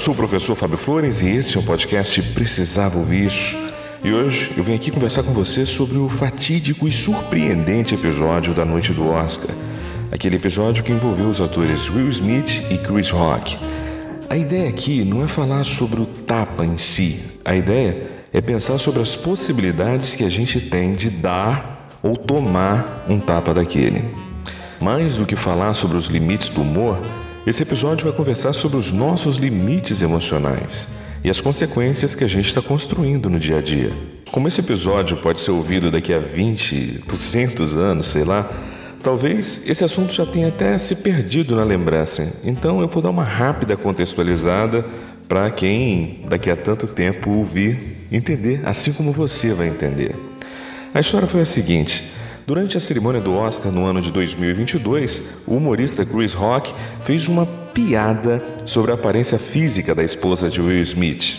Sou o professor Fábio Flores e esse é o podcast Precisava Ouvir Isso. E hoje eu venho aqui conversar com você sobre o fatídico e surpreendente episódio da noite do Oscar. Aquele episódio que envolveu os atores Will Smith e Chris Rock. A ideia aqui não é falar sobre o tapa em si. A ideia é pensar sobre as possibilidades que a gente tem de dar ou tomar um tapa daquele. Mais do que falar sobre os limites do humor, esse episódio vai conversar sobre os nossos limites emocionais e as consequências que a gente está construindo no dia a dia. Como esse episódio pode ser ouvido daqui a 20, 200 anos, sei lá, talvez esse assunto já tenha até se perdido na lembrança. Então eu vou dar uma rápida contextualizada para quem daqui a tanto tempo ouvir entender, assim como você vai entender. A história foi a seguinte. Durante a cerimônia do Oscar no ano de 2022, o humorista Chris Rock fez uma piada sobre a aparência física da esposa de Will Smith.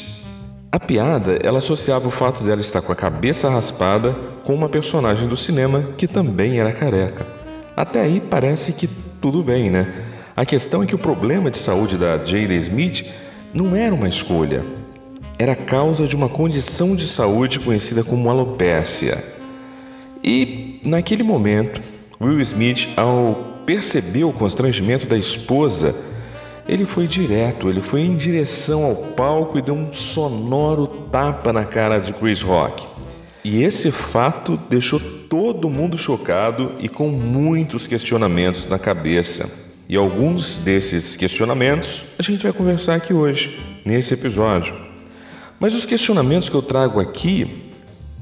A piada, ela associava o fato dela estar com a cabeça raspada com uma personagem do cinema que também era careca. Até aí parece que tudo bem, né? A questão é que o problema de saúde da Jada Smith não era uma escolha, era causa de uma condição de saúde conhecida como alopécia. E naquele momento, Will Smith, ao perceber o constrangimento da esposa, ele foi direto, ele foi em direção ao palco e deu um sonoro tapa na cara de Chris Rock. E esse fato deixou todo mundo chocado e com muitos questionamentos na cabeça. E alguns desses questionamentos a gente vai conversar aqui hoje, nesse episódio. Mas os questionamentos que eu trago aqui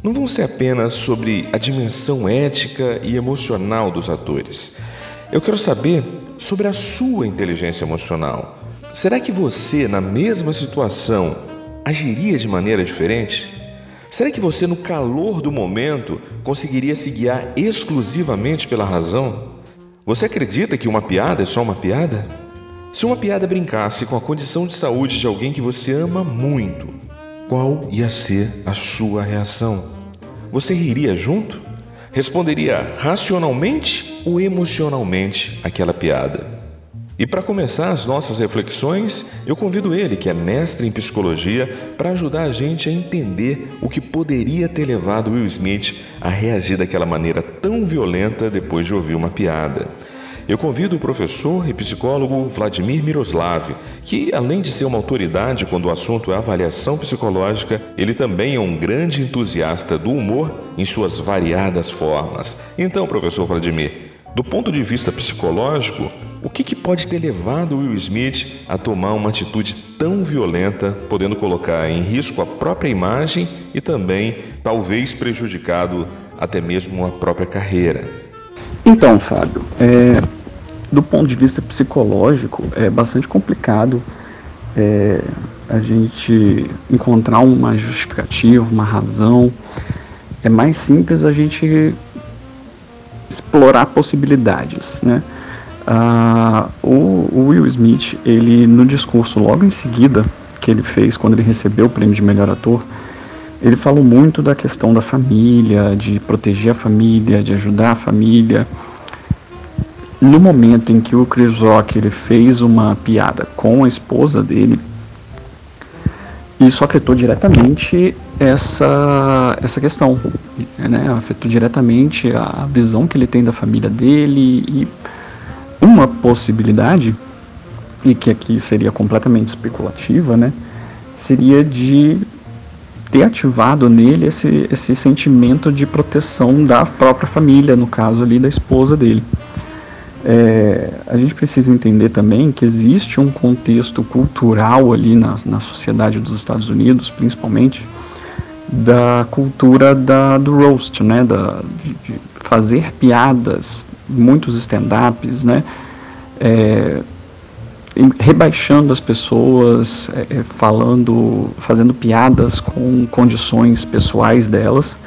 não vão ser apenas sobre a dimensão ética e emocional dos atores. Eu quero saber sobre a sua inteligência emocional. Será que você, na mesma situação, agiria de maneira diferente? Será que você, no calor do momento, conseguiria se guiar exclusivamente pela razão? Você acredita que uma piada é só uma piada? Se uma piada brincasse com a condição de saúde de alguém que você ama muito, qual ia ser a sua reação? Você riria junto? Responderia racionalmente ou emocionalmente aquela piada? E para começar as nossas reflexões, eu convido ele, que é mestre em psicologia, para ajudar a gente a entender o que poderia ter levado Will Smith a reagir daquela maneira tão violenta depois de ouvir uma piada. Eu convido o professor e psicólogo Vladimir Miroslav, que, além de ser uma autoridade quando o assunto é avaliação psicológica, ele também é um grande entusiasta do humor em suas variadas formas. Então, professor Vladimir, do ponto de vista psicológico, o que, que, pode ter levado Will Smith a tomar uma atitude tão violenta, podendo colocar em risco a própria imagem e também, talvez, prejudicado até mesmo a própria carreira? Então, Fábio, é, do ponto de vista psicológico, é bastante complicado é, a gente encontrar uma justificativa, uma razão. É mais simples a gente explorar possibilidades, né? Ah, o, o Will Smith, ele no discurso logo em seguida que ele fez quando ele recebeu o prêmio de melhor ator, ele falou muito da questão da família, de proteger a família, de ajudar a família no momento em que o Chris Rock ele fez uma piada com a esposa dele, isso afetou diretamente essa, essa questão, né? afetou diretamente a visão que ele tem da família dele e uma possibilidade, e que aqui seria completamente especulativa, né? seria de ter ativado nele esse, esse sentimento de proteção da própria família, no caso ali da esposa dele. É, a gente precisa entender também que existe um contexto cultural ali na, na sociedade dos Estados Unidos, principalmente, da cultura da, do roast, né, da, de, fazer piadas, muitos stand-ups, né, é, rebaixando as pessoas, é, é, falando, fazendo piadas com condições pessoais delas.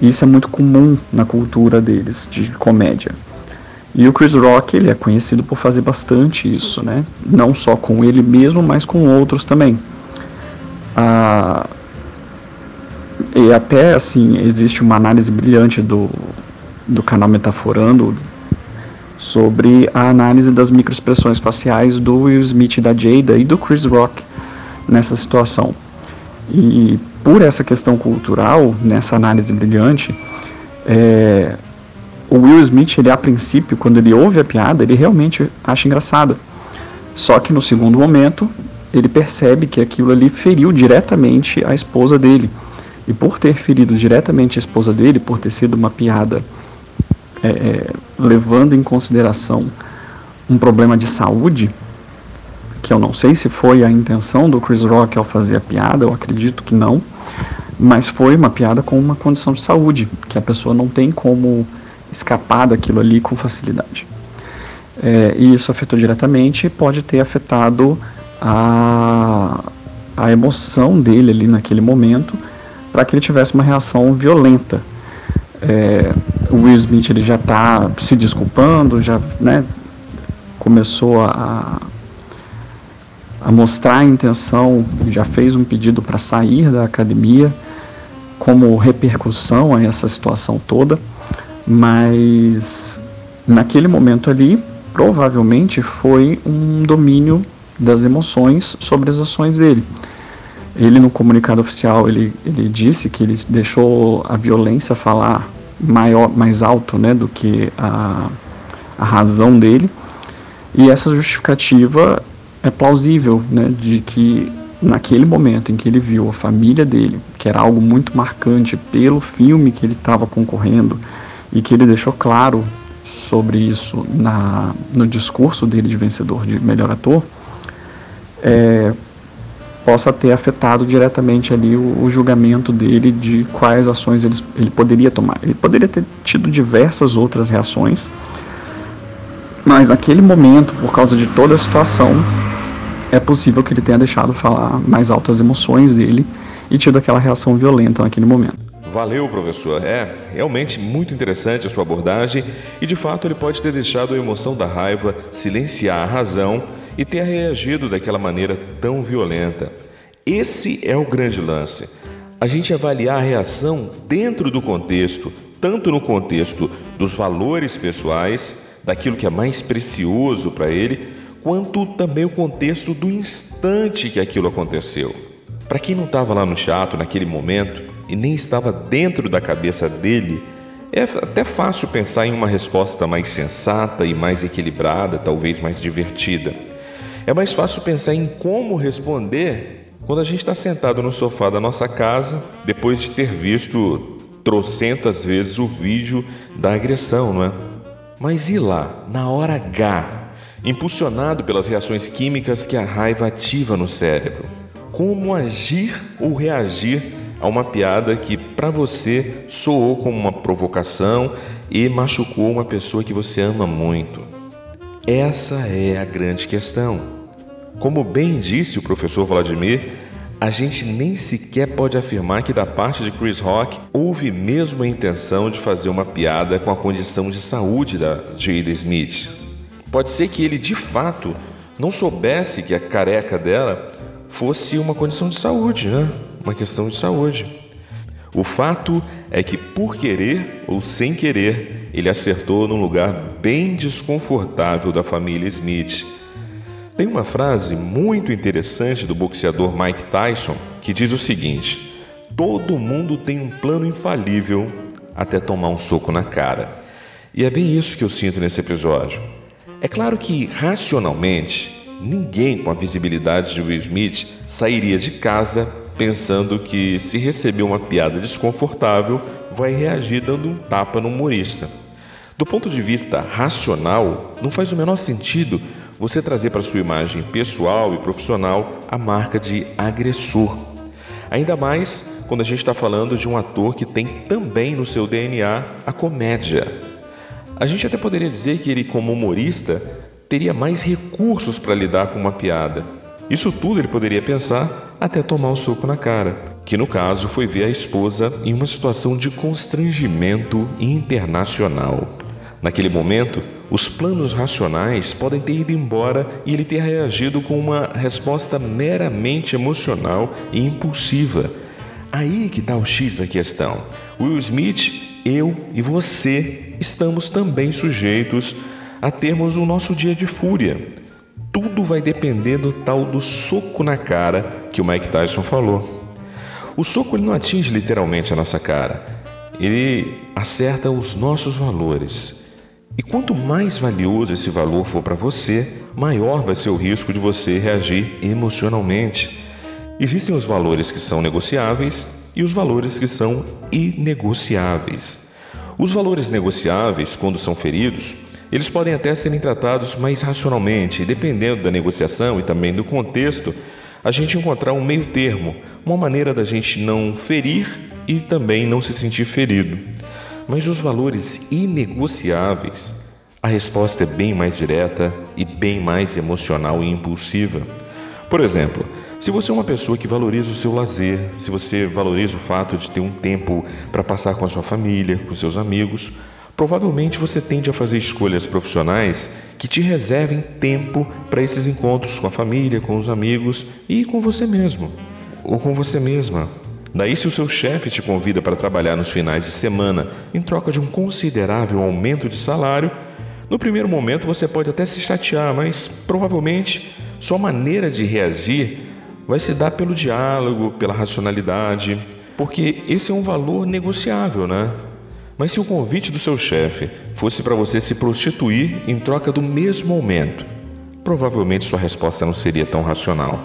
Isso é muito comum na cultura deles de comédia. E o Chris Rock ele é conhecido por fazer bastante isso, né? Não só com ele mesmo, mas com outros também. Ah, e até assim existe uma análise brilhante do, do canal Metaforando sobre a análise das microexpressões faciais do Will Smith, da Jada e do Chris Rock nessa situação. E por essa questão cultural, nessa análise brilhante, é, o Will Smith, ele a princípio, quando ele ouve a piada, ele realmente acha engraçada. Só que no segundo momento, ele percebe que aquilo ali feriu diretamente a esposa dele. E por ter ferido diretamente a esposa dele, por ter sido uma piada é, é, levando em consideração um problema de saúde, que eu não sei se foi a intenção do Chris Rock ao fazer a piada, eu acredito que não, mas foi uma piada com uma condição de saúde, que a pessoa não tem como escapar daquilo ali com facilidade. É, e isso afetou diretamente pode ter afetado a, a emoção dele ali naquele momento para que ele tivesse uma reação violenta. É, o Will Smith ele já está se desculpando, já né, começou a, a mostrar a intenção, já fez um pedido para sair da academia como repercussão a essa situação toda, mas naquele momento ali provavelmente foi um domínio das emoções sobre as ações dele. Ele no comunicado oficial ele, ele disse que ele deixou a violência falar maior, mais alto né, do que a, a razão dele. E essa justificativa é plausível, né, de que naquele momento em que ele viu a família dele, que era algo muito marcante pelo filme que ele estava concorrendo e que ele deixou claro sobre isso na, no discurso dele de vencedor de melhor ator, é, possa ter afetado diretamente ali o, o, julgamento dele de quais ações ele, ele poderia tomar. Ele poderia ter tido diversas outras reações, mas naquele momento, por causa de toda a situação, é possível que ele tenha deixado falar mais altas emoções dele e tido aquela reação violenta naquele momento. Valeu, professor. É realmente muito interessante a sua abordagem e de fato ele pode ter deixado a emoção da raiva silenciar a razão e ter reagido daquela maneira tão violenta. Esse é o grande lance. A gente avaliar a reação dentro do contexto, tanto no contexto dos valores pessoais, daquilo que é mais precioso para ele, quanto também o contexto do instante que aquilo aconteceu. Para quem não estava lá no teatro naquele momento e nem estava dentro da cabeça dele, é até fácil pensar em uma resposta mais sensata e mais equilibrada, talvez mais divertida. É mais fácil pensar em como responder quando a gente está sentado no sofá da nossa casa, depois de ter visto trocentas vezes o vídeo da agressão, não é? Mas e lá, na hora H, impulsionado pelas reações químicas que a raiva ativa no cérebro? Como agir ou reagir a uma piada que para você soou como uma provocação e machucou uma pessoa que você ama muito? Essa é a grande questão. Como bem disse o professor Vladimir, a gente nem sequer pode afirmar que da parte de Chris Rock houve mesmo a intenção de fazer uma piada com a condição de saúde da Jada Smith. Pode ser que ele de fato não soubesse que a careca dela fosse uma condição de saúde, né? Uma questão de saúde. O fato é que, por querer ou sem querer, ele acertou num lugar bem desconfortável da família Smith. Tem uma frase muito interessante do boxeador Mike Tyson que diz o seguinte: Todo mundo tem um plano infalível até tomar um soco na cara. E é bem isso que eu sinto nesse episódio. É claro que, racionalmente, ninguém com a visibilidade de Will Smith sairia de casa pensando que, se receber uma piada desconfortável, vai reagir dando um tapa no humorista. Do ponto de vista racional, não faz o menor sentido você trazer para sua imagem pessoal e profissional a marca de agressor. Ainda mais quando a gente está falando de um ator que tem também no seu DNA a comédia. A gente até poderia dizer que ele, como humorista, teria mais recursos para lidar com uma piada. Isso tudo ele poderia pensar até tomar o um soco na cara, que no caso foi ver a esposa em uma situação de constrangimento internacional. Naquele momento, os planos racionais podem ter ido embora e ele ter reagido com uma resposta meramente emocional e impulsiva. Aí que está o X da questão. Will Smith, eu e você estamos também sujeitos a termos o nosso dia de fúria. Tudo vai depender do tal do soco na cara que o Mike Tyson falou. O soco ele não atinge literalmente a nossa cara, ele acerta os nossos valores. E quanto mais valioso esse valor for para você, maior vai ser o risco de você reagir emocionalmente. Existem os valores que são negociáveis e os valores que são inegociáveis. Os valores negociáveis, quando são feridos, eles podem até serem tratados mais racionalmente, dependendo da negociação e também do contexto, a gente encontrar um meio termo, uma maneira da gente não ferir e também não se sentir ferido. Mas os valores inegociáveis, a resposta é bem mais direta e bem mais emocional e impulsiva. Por exemplo, se você é uma pessoa que valoriza o seu lazer, se você valoriza o fato de ter um tempo para passar com a sua família, com seus amigos, provavelmente você tende a fazer escolhas profissionais que te reservem tempo para esses encontros com a família, com os amigos e com você mesmo ou com você mesma. Daí, se o seu chefe te convida para trabalhar nos finais de semana em troca de um considerável aumento de salário, no primeiro momento você pode até se chatear, mas provavelmente sua maneira de reagir vai se dar pelo diálogo, pela racionalidade, porque esse é um valor negociável, né? Mas se o convite do seu chefe fosse para você se prostituir em troca do mesmo aumento, provavelmente sua resposta não seria tão racional.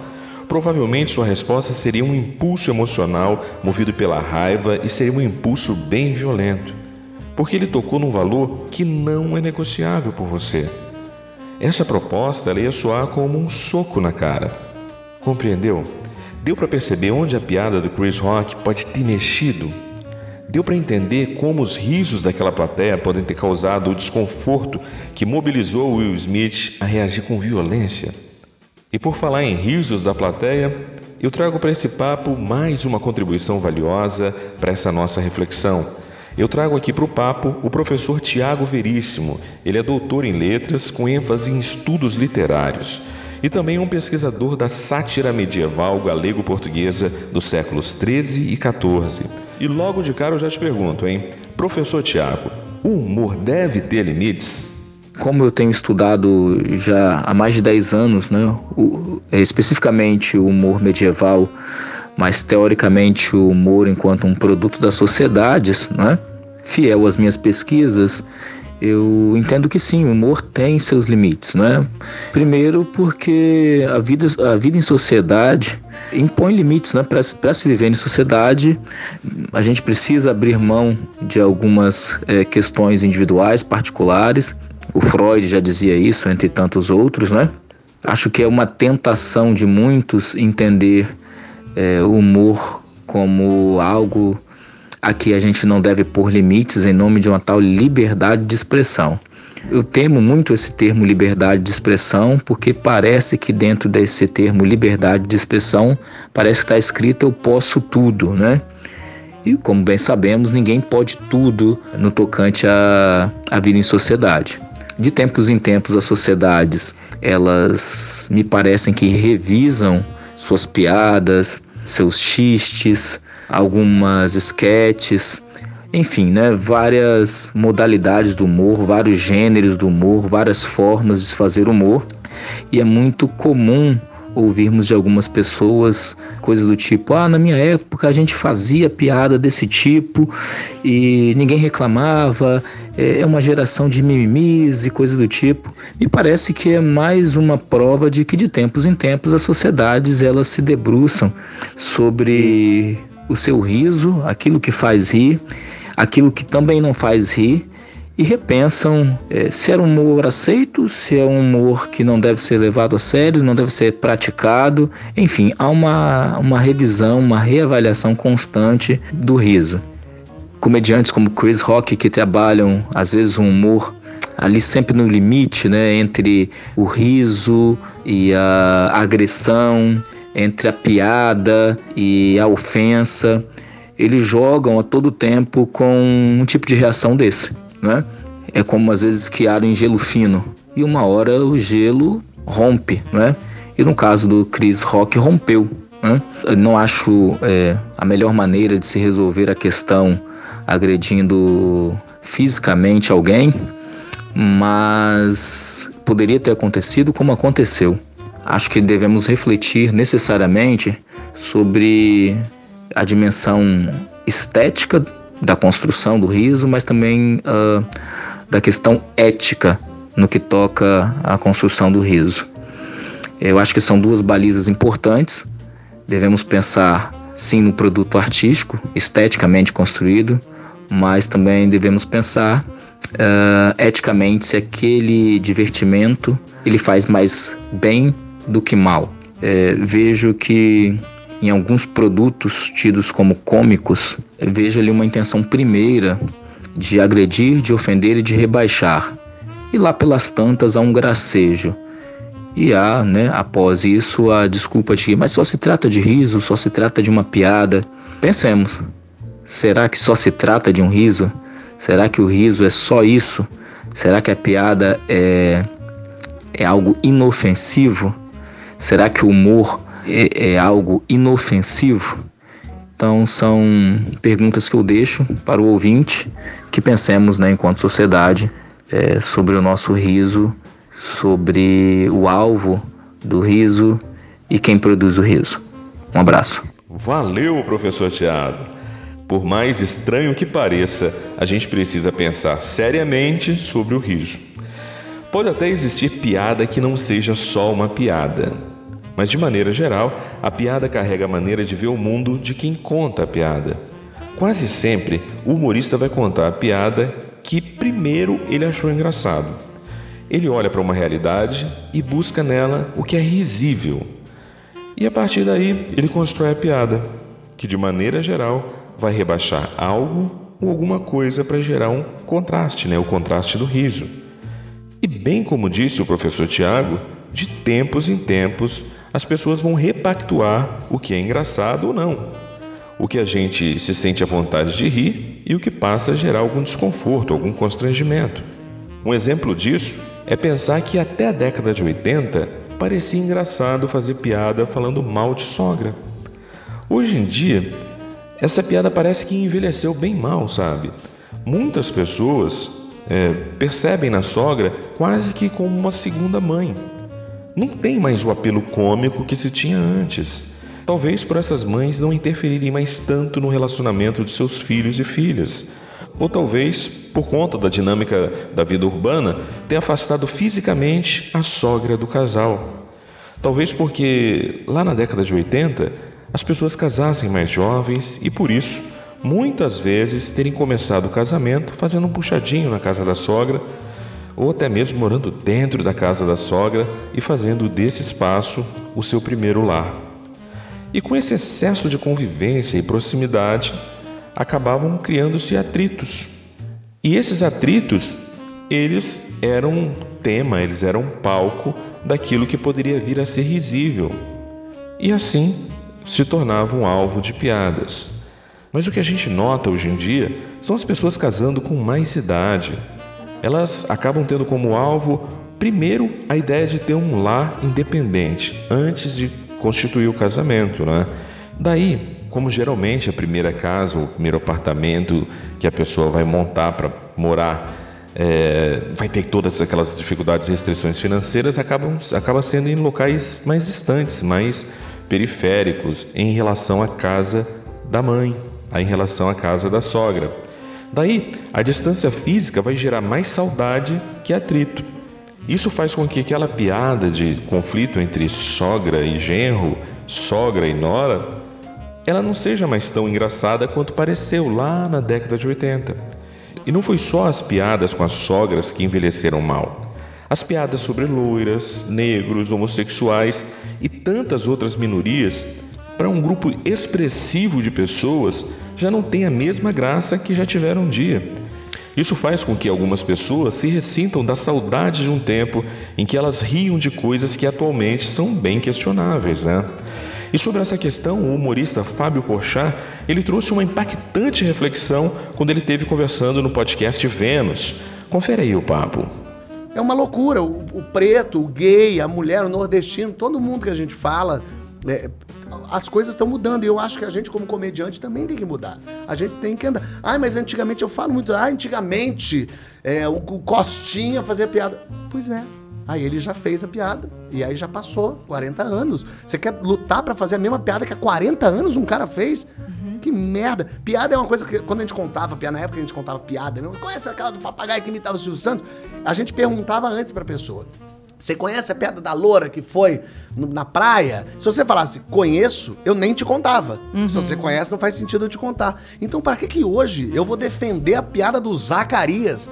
Provavelmente sua resposta seria um impulso emocional movido pela raiva e seria um impulso bem violento, porque ele tocou num valor que não é negociável por você. Essa proposta ia soar como um soco na cara. Compreendeu? Deu para perceber onde a piada do Chris Rock pode ter mexido? Deu para entender como os risos daquela plateia podem ter causado o desconforto que mobilizou Will Smith a reagir com violência? E por falar em risos da plateia, eu trago para esse papo mais uma contribuição valiosa para essa nossa reflexão. Eu trago aqui para o papo o professor Tiago Veríssimo. Ele é doutor em letras com ênfase em estudos literários e também um pesquisador da sátira medieval galego-portuguesa dos séculos 13 e 14. E logo de cara eu já te pergunto, hein? Professor Tiago, o humor deve ter limites? como eu tenho estudado já há mais de 10 anos, né, o, é, especificamente o humor medieval, mas teoricamente o humor enquanto um produto das sociedades, né, fiel às minhas pesquisas, eu entendo que sim, o humor tem seus limites, né? Primeiro porque a vida, a vida em sociedade impõe limites, né? Para se viver em sociedade, a gente precisa abrir mão de algumas é, questões individuais, particulares, o Freud já dizia isso, entre tantos outros, né? Acho que é uma tentação de muitos entender é, o humor como algo a que a gente não deve pôr limites em nome de uma tal liberdade de expressão. Eu temo muito esse termo liberdade de expressão, porque parece que dentro desse termo liberdade de expressão parece que está escrito eu posso tudo, né? E como bem sabemos, ninguém pode tudo no tocante à, à vida em sociedade. De tempos em tempos, as sociedades, elas me parecem que revisam suas piadas, seus xistes, algumas esquetes, enfim, né, várias modalidades do humor, vários gêneros do humor, várias formas de fazer humor. E é muito comum ouvirmos de algumas pessoas coisas do tipo: ah, na minha época a gente fazia piada desse tipo e ninguém reclamava, é, é uma geração de mimimis e coisas do tipo. E parece que é mais uma prova de que de tempos em tempos as sociedades elas se debruçam sobre o seu riso, aquilo que faz rir, aquilo que também não faz rir e repensam é, se é um humor aceito, se é um humor que não deve ser levado a sério, não deve ser praticado. Enfim, há uma, uma revisão, uma reavaliação constante do riso. Comediantes como Chris Rock que trabalham às vezes um humor ali sempre no limite, né, entre o riso e a agressão, entre a piada e a ofensa. Eles jogam a todo tempo com um tipo de reação desse, né? É como às vezes esquiar em gelo fino e uma hora o gelo rompe, né? E no caso do Chris Rock rompeu. Né? não acho é, a melhor maneira de se resolver a questão agredindo fisicamente alguém, mas poderia ter acontecido como aconteceu. Acho que devemos refletir necessariamente sobre a dimensão estética da construção do riso, mas também uh, da questão ética no que toca à construção do riso. Eu acho que são duas balizas importantes. Devemos pensar sim no produto artístico, esteticamente construído, mas também devemos pensar uh, eticamente se aquele divertimento ele faz mais bem do que mal. É, vejo que em alguns produtos tidos como cômicos, vejo ali uma intenção primeira de agredir, de ofender e de rebaixar. E lá pelas tantas há um gracejo. E há, né, após isso, a desculpa de mas só se trata de riso, só se trata de uma piada. Pensemos, Será que só se trata de um riso? Será que o riso é só isso? Será que a piada é, é algo inofensivo? Será que o humor é, é algo inofensivo? Então são perguntas que eu deixo para o ouvinte que pensemos, né, enquanto sociedade, é, sobre o nosso riso, sobre o alvo do riso e quem produz o riso. Um abraço. Valeu, professor Tiago. Por mais estranho que pareça, a gente precisa pensar seriamente sobre o riso. Pode até existir piada que não seja só uma piada, mas de maneira geral, a piada carrega a maneira de ver o mundo de quem conta a piada. Quase sempre, o humorista vai contar a piada que primeiro ele achou engraçado. Ele olha para uma realidade e busca nela o que é risível. E a partir daí, ele constrói a piada, que de maneira geral vai rebaixar algo ou alguma coisa para gerar um contraste, né? o contraste do riso. E bem como disse o professor Tiago, de tempos em tempos as pessoas vão repactuar o que é engraçado ou não, o que a gente se sente à vontade de rir e o que passa a gerar algum desconforto, algum constrangimento. Um exemplo disso é pensar que até a década de 80 parecia engraçado fazer piada falando mal de sogra. Hoje em dia, essa piada parece que envelheceu bem mal, sabe? Muitas pessoas é, percebem na sogra quase que como uma segunda mãe. Não tem mais o apelo cômico que se tinha antes. Talvez por essas mães não interferirem mais tanto no relacionamento de seus filhos e filhas. Ou talvez, por conta da dinâmica da vida urbana, ter afastado fisicamente a sogra do casal. Talvez porque lá na década de 80 as pessoas casassem mais jovens e por isso, muitas vezes, terem começado o casamento fazendo um puxadinho na casa da sogra ou até mesmo morando dentro da casa da sogra e fazendo desse espaço o seu primeiro lar. E com esse excesso de convivência e proximidade, acabavam criando-se atritos. E esses atritos, eles eram tema, eles eram palco daquilo que poderia vir a ser risível. E assim, se tornavam alvo de piadas. Mas o que a gente nota hoje em dia são as pessoas casando com mais idade. Elas acabam tendo como alvo, primeiro, a ideia de ter um lar independente antes de constituir o casamento, né? Daí, como geralmente a primeira casa ou o primeiro apartamento que a pessoa vai montar para morar é, vai ter todas aquelas dificuldades e restrições financeiras, acabam, acaba sendo em locais mais distantes, mais periféricos em relação à casa da mãe, em relação à casa da sogra. Daí, a distância física vai gerar mais saudade que atrito. Isso faz com que aquela piada de conflito entre sogra e genro, sogra e nora, ela não seja mais tão engraçada quanto pareceu lá na década de 80. E não foi só as piadas com as sogras que envelheceram mal. As piadas sobre loiras, negros, homossexuais e tantas outras minorias, para um grupo expressivo de pessoas, já não tem a mesma graça que já tiveram um dia. Isso faz com que algumas pessoas se ressintam da saudade de um tempo em que elas riam de coisas que atualmente são bem questionáveis, né? E sobre essa questão, o humorista Fábio Porchat, ele trouxe uma impactante reflexão quando ele teve conversando no podcast Vênus. Confere aí o papo. É uma loucura. O, o preto, o gay, a mulher, o nordestino, todo mundo que a gente fala, é, as coisas estão mudando. E eu acho que a gente, como comediante, também tem que mudar. A gente tem que andar. Ah, mas antigamente eu falo muito. Ah, antigamente é, o, o Costinha fazia piada. Pois é. Aí ele já fez a piada. E aí já passou 40 anos. Você quer lutar para fazer a mesma piada que há 40 anos um cara fez? Uhum. Que merda. Piada é uma coisa que, quando a gente contava, piada, na época a gente contava piada, não conhece aquela do papagaio que imitava o Silvio Santos? A gente perguntava antes pra pessoa. Você conhece a piada da loura que foi no, na praia? Se você falasse, conheço, eu nem te contava. Uhum. Se você conhece, não faz sentido eu te contar. Então, para que que hoje eu vou defender a piada do Zacarias?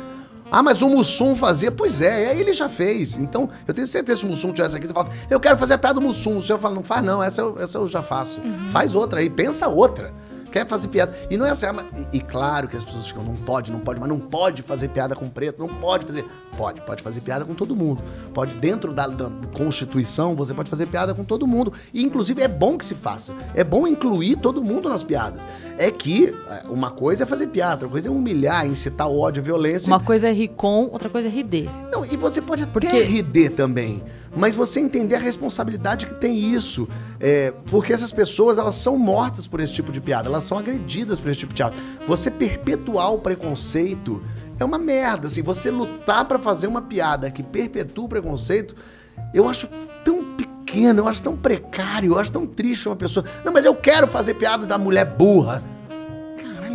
Ah, mas o Mussum fazia. Pois é, aí ele já fez. Então, eu tenho certeza que se o Mussum tivesse aqui, você fala, eu quero fazer a piada do Mussum. O senhor fala, não faz não, essa eu, essa eu já faço. Uhum. Faz outra aí, pensa outra quer fazer piada. E não é assim, ah, e, e, claro que as pessoas ficam, não pode, não pode, mas não pode fazer piada com preto, não pode fazer. Pode, pode fazer piada com todo mundo. Pode, dentro da, da Constituição, você pode fazer piada com todo mundo. E, inclusive, é bom que se faça. É bom incluir todo mundo nas piadas. É que é, uma coisa é fazer piada, outra coisa é humilhar, incitar ódio, violência. Uma coisa é rir com, outra coisa é rir Não, e você pode até Porque... rir também mas você entender a responsabilidade que tem isso. É, porque essas pessoas, elas são mortas por esse tipo de piada, elas são agredidas por esse tipo de piada. Você perpetuar o preconceito é uma merda. Assim, você lutar para fazer uma piada que perpetua o preconceito, eu acho tão pequeno, eu acho tão precário, eu acho tão triste uma pessoa. Não, mas eu quero fazer piada da mulher burra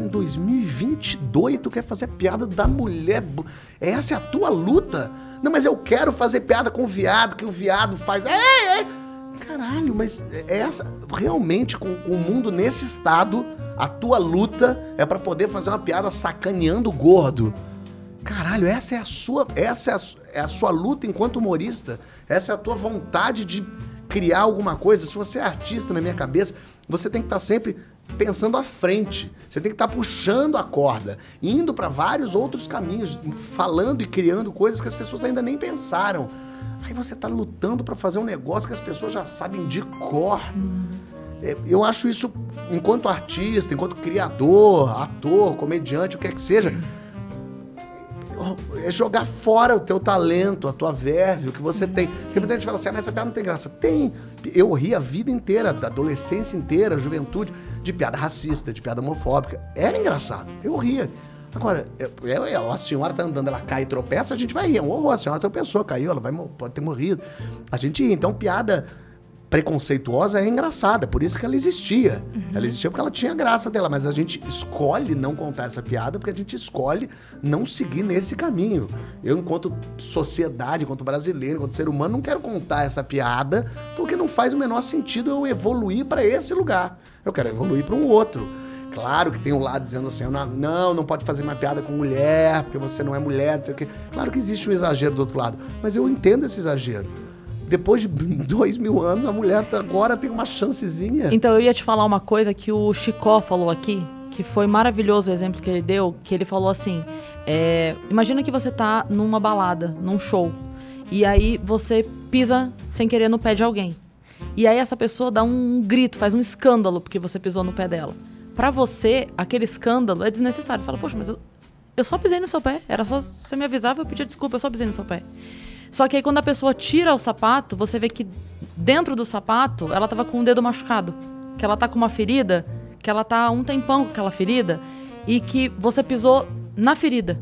em 2022 tu quer fazer piada da mulher. Essa é a tua luta? Não, mas eu quero fazer piada com o viado, que o viado faz. É, é. Caralho, mas é essa. Realmente, com, o mundo nesse estado, a tua luta é para poder fazer uma piada sacaneando o gordo. Caralho, essa é a sua. Essa é a, é a sua luta enquanto humorista. Essa é a tua vontade de criar alguma coisa. Se você é artista na minha cabeça, você tem que estar tá sempre pensando à frente. Você tem que estar tá puxando a corda, indo para vários outros caminhos, falando e criando coisas que as pessoas ainda nem pensaram. Aí você está lutando para fazer um negócio que as pessoas já sabem de cor. É, eu acho isso, enquanto artista, enquanto criador, ator, comediante, o que é que seja, é jogar fora o teu talento, a tua verve, o que você tem. Porque muita gente fala assim, ah, mas essa piada não tem graça. Tem. Eu ri a vida inteira, da adolescência inteira, juventude, de piada racista, de piada homofóbica. Era engraçado. Eu ria. Agora, eu, eu, a senhora tá andando, ela cai e tropeça, a gente vai rir. É um horror. A senhora tropeçou, caiu, ela vai, pode ter morrido. A gente ri. Então, piada preconceituosa é engraçada, por isso que ela existia. Uhum. Ela existia porque ela tinha graça dela, mas a gente escolhe não contar essa piada porque a gente escolhe não seguir nesse caminho. Eu, enquanto sociedade, enquanto brasileiro, enquanto ser humano, não quero contar essa piada porque não faz o menor sentido eu evoluir para esse lugar. Eu quero evoluir para um outro. Claro que tem um lado dizendo assim, não, não pode fazer uma piada com mulher, porque você não é mulher, não sei o quê. Claro que existe um exagero do outro lado, mas eu entendo esse exagero depois de dois mil anos, a mulher tá, agora tem uma chancezinha. Então, eu ia te falar uma coisa que o Chicó falou aqui, que foi maravilhoso o exemplo que ele deu, que ele falou assim, é, imagina que você tá numa balada, num show, e aí você pisa sem querer no pé de alguém. E aí essa pessoa dá um grito, faz um escândalo porque você pisou no pé dela. Para você, aquele escândalo é desnecessário. Você fala, poxa, mas eu, eu só pisei no seu pé. Era só você me avisava, eu pedia desculpa, eu só pisei no seu pé. Só que aí quando a pessoa tira o sapato, você vê que dentro do sapato ela tava com o dedo machucado. Que ela tá com uma ferida, que ela tá um tempão com aquela ferida e que você pisou na ferida.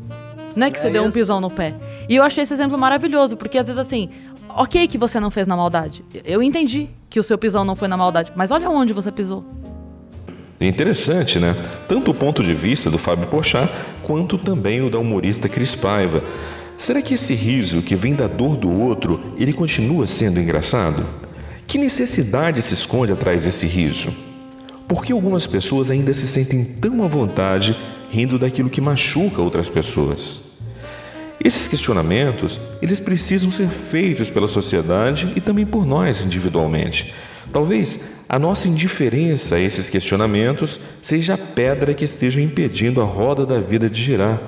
Não é que é você deu um pisão no pé. E eu achei esse exemplo maravilhoso, porque às vezes assim, ok que você não fez na maldade. Eu entendi que o seu pisão não foi na maldade, mas olha onde você pisou. É interessante, né? Tanto o ponto de vista do Fábio Pochá, quanto também o da humorista Cris Paiva. Será que esse riso que vem da dor do outro, ele continua sendo engraçado? Que necessidade se esconde atrás desse riso? Por que algumas pessoas ainda se sentem tão à vontade rindo daquilo que machuca outras pessoas? Esses questionamentos, eles precisam ser feitos pela sociedade e também por nós individualmente. Talvez a nossa indiferença a esses questionamentos seja a pedra que esteja impedindo a roda da vida de girar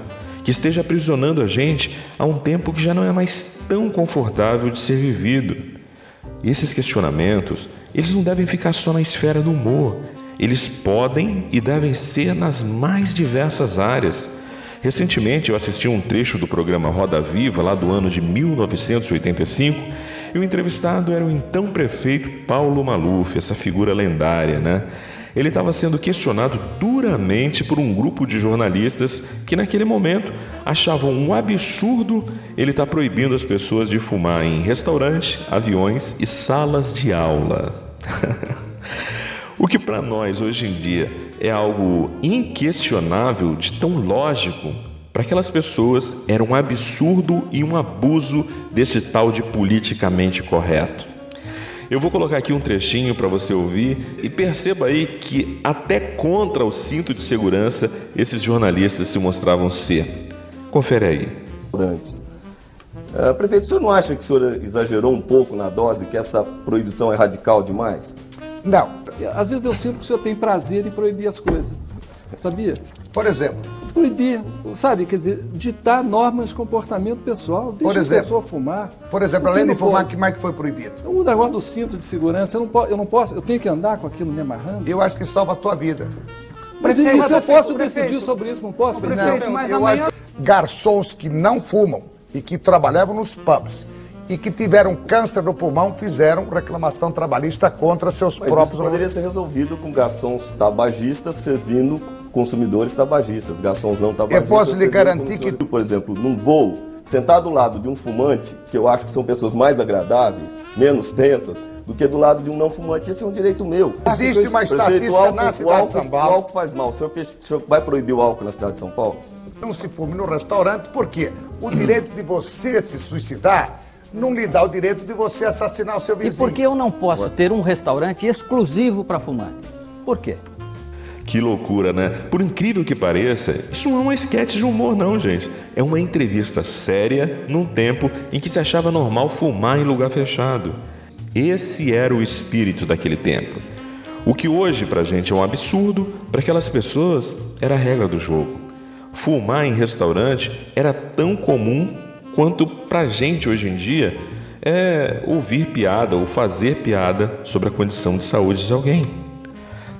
que esteja aprisionando a gente a um tempo que já não é mais tão confortável de ser vivido. E esses questionamentos, eles não devem ficar só na esfera do humor. Eles podem e devem ser nas mais diversas áreas. Recentemente eu assisti um trecho do programa Roda Viva, lá do ano de 1985, e o entrevistado era o então prefeito Paulo Maluf, essa figura lendária, né? Ele estava sendo questionado duramente por um grupo de jornalistas que, naquele momento, achavam um absurdo ele estar tá proibindo as pessoas de fumar em restaurantes, aviões e salas de aula. o que para nós hoje em dia é algo inquestionável, de tão lógico, para aquelas pessoas era um absurdo e um abuso desse tal de politicamente correto. Eu vou colocar aqui um trechinho para você ouvir e perceba aí que até contra o cinto de segurança esses jornalistas se mostravam ser. Confere aí. Uh, prefeito, o senhor não acha que o senhor exagerou um pouco na dose, que essa proibição é radical demais? Não. Às vezes eu sinto que o senhor tem prazer em proibir as coisas. Sabia? Por exemplo? Proibir, sabe? Quer dizer, ditar normas de comportamento pessoal. Deixa por exemplo, a pessoa fumar. Por exemplo, além de fumar, o que mais que foi proibido? O negócio do cinto de segurança, eu não, posso, eu não posso, eu tenho que andar com aquilo me amarrando. Eu acho que salva a tua vida. Mas prefeito, então, se eu posso decidir sobre isso, não posso? Prefeito, não, mas eu amanhã... acho garçons que não fumam e que trabalhavam nos pubs e que tiveram câncer no pulmão fizeram reclamação trabalhista contra seus Mas próprios. Isso poderia ser resolvido com garçons tabagistas servindo consumidores tabagistas, garçons não tabagistas. Eu posso lhe garantir que. Por exemplo, num voo, sentar do lado de um fumante, que eu acho que são pessoas mais agradáveis, menos tensas, do que do lado de um não fumante. Esse é um direito meu. Existe uma estatística álcool, na cidade álcool, de São Paulo. O álcool faz mal. O senhor, fez, o senhor vai proibir o álcool na cidade de São Paulo? Não se fume no restaurante, porque o direito de você se suicidar não lhe dá o direito de você assassinar o seu vizinho. E por que eu não posso ter um restaurante exclusivo para fumantes? Por quê? Que loucura, né? Por incrível que pareça, isso não é uma esquete de humor, não, gente. É uma entrevista séria num tempo em que se achava normal fumar em lugar fechado. Esse era o espírito daquele tempo. O que hoje pra gente é um absurdo, para aquelas pessoas era a regra do jogo. Fumar em restaurante era tão comum quanto pra gente hoje em dia é ouvir piada ou fazer piada sobre a condição de saúde de alguém.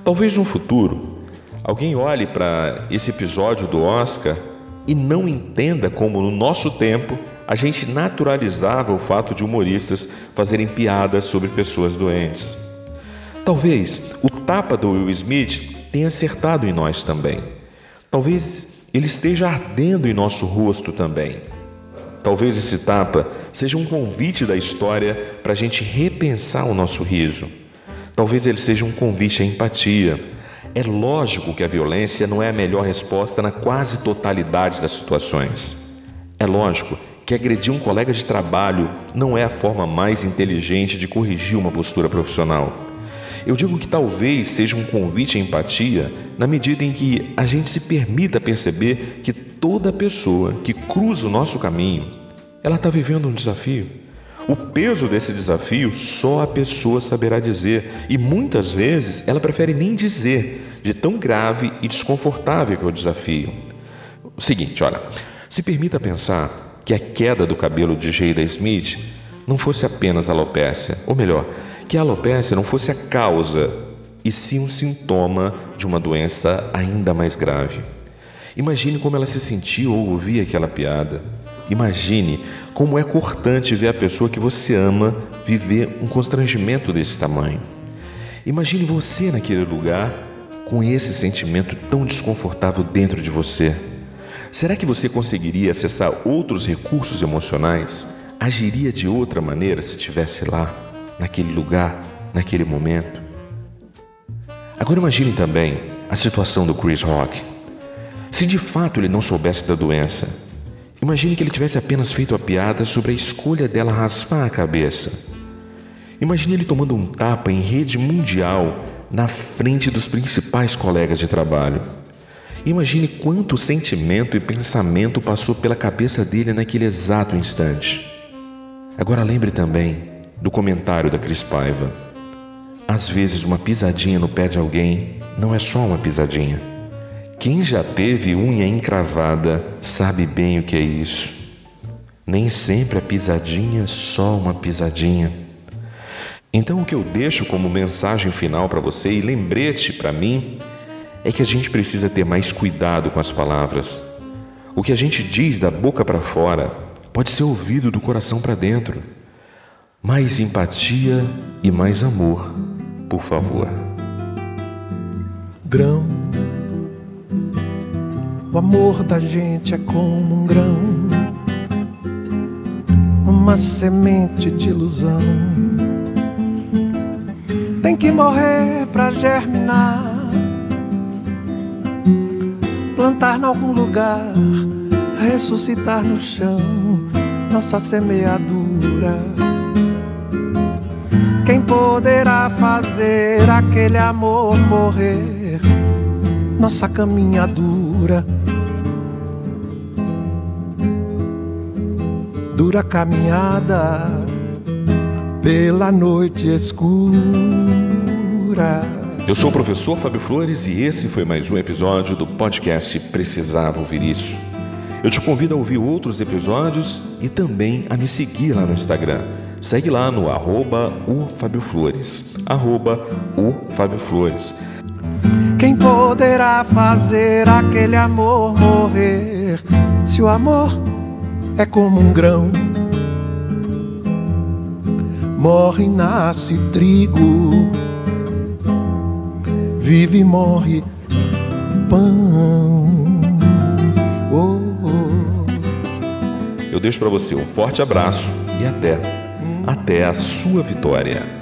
Talvez no futuro alguém olhe para esse episódio do Oscar e não entenda como no nosso tempo a gente naturalizava o fato de humoristas fazerem piadas sobre pessoas doentes. Talvez o tapa do Will Smith tenha acertado em nós também. Talvez ele esteja ardendo em nosso rosto também. Talvez esse tapa seja um convite da história para a gente repensar o nosso riso. Talvez ele seja um convite à empatia. É lógico que a violência não é a melhor resposta na quase totalidade das situações. É lógico que agredir um colega de trabalho não é a forma mais inteligente de corrigir uma postura profissional. Eu digo que talvez seja um convite à empatia na medida em que a gente se permita perceber que toda pessoa que cruza o nosso caminho, ela está vivendo um desafio. O peso desse desafio só a pessoa saberá dizer, e muitas vezes ela prefere nem dizer, de tão grave e desconfortável que é o desafio. O seguinte, olha, se permita pensar que a queda do cabelo de Jada Smith não fosse apenas alopécia, ou melhor, que a alopécia não fosse a causa, e sim um sintoma de uma doença ainda mais grave. Imagine como ela se sentiu ao ouvir aquela piada. Imagine como é cortante ver a pessoa que você ama viver um constrangimento desse tamanho. Imagine você naquele lugar com esse sentimento tão desconfortável dentro de você. Será que você conseguiria acessar outros recursos emocionais? Agiria de outra maneira se estivesse lá, naquele lugar, naquele momento? Agora imagine também a situação do Chris Rock. Se de fato ele não soubesse da doença, imagine que ele tivesse apenas feito a piada sobre a escolha dela raspar a cabeça. Imagine ele tomando um tapa em rede mundial na frente dos principais colegas de trabalho. Imagine quanto sentimento e pensamento passou pela cabeça dele naquele exato instante. Agora lembre também do comentário da Cris Paiva. Às vezes, uma pisadinha no pé de alguém não é só uma pisadinha Quem já teve unha encravada sabe bem o que é isso. Nem sempre a pisadinha só uma pisadinha. Então, o que eu deixo como mensagem final para você e lembrete para mim é que a gente precisa ter mais cuidado com as palavras. O que a gente diz da boca para fora pode ser ouvido do coração para dentro. Mais empatia e mais amor, por favor. Grão o amor da gente é como um grão, uma semente de ilusão. Tem que morrer pra germinar, plantar em algum lugar, ressuscitar no chão nossa semeadura. Quem poderá fazer aquele amor morrer? Nossa caminhadura dura caminhada pela noite escura. Eu sou o professor Fábio Flores e esse foi mais um episódio do podcast Precisava Ouvir Isso. Eu te convido a ouvir outros episódios e também a me seguir lá no Instagram. Segue lá no arroba o Fábio Flores. Arroba o Fábio Flores. Quem poderá fazer aquele amor morrer se o amor é como um grão. Morre e nasce trigo, vive e morre pão. Oh, oh. Eu deixo para você um forte abraço e até, até a sua vitória.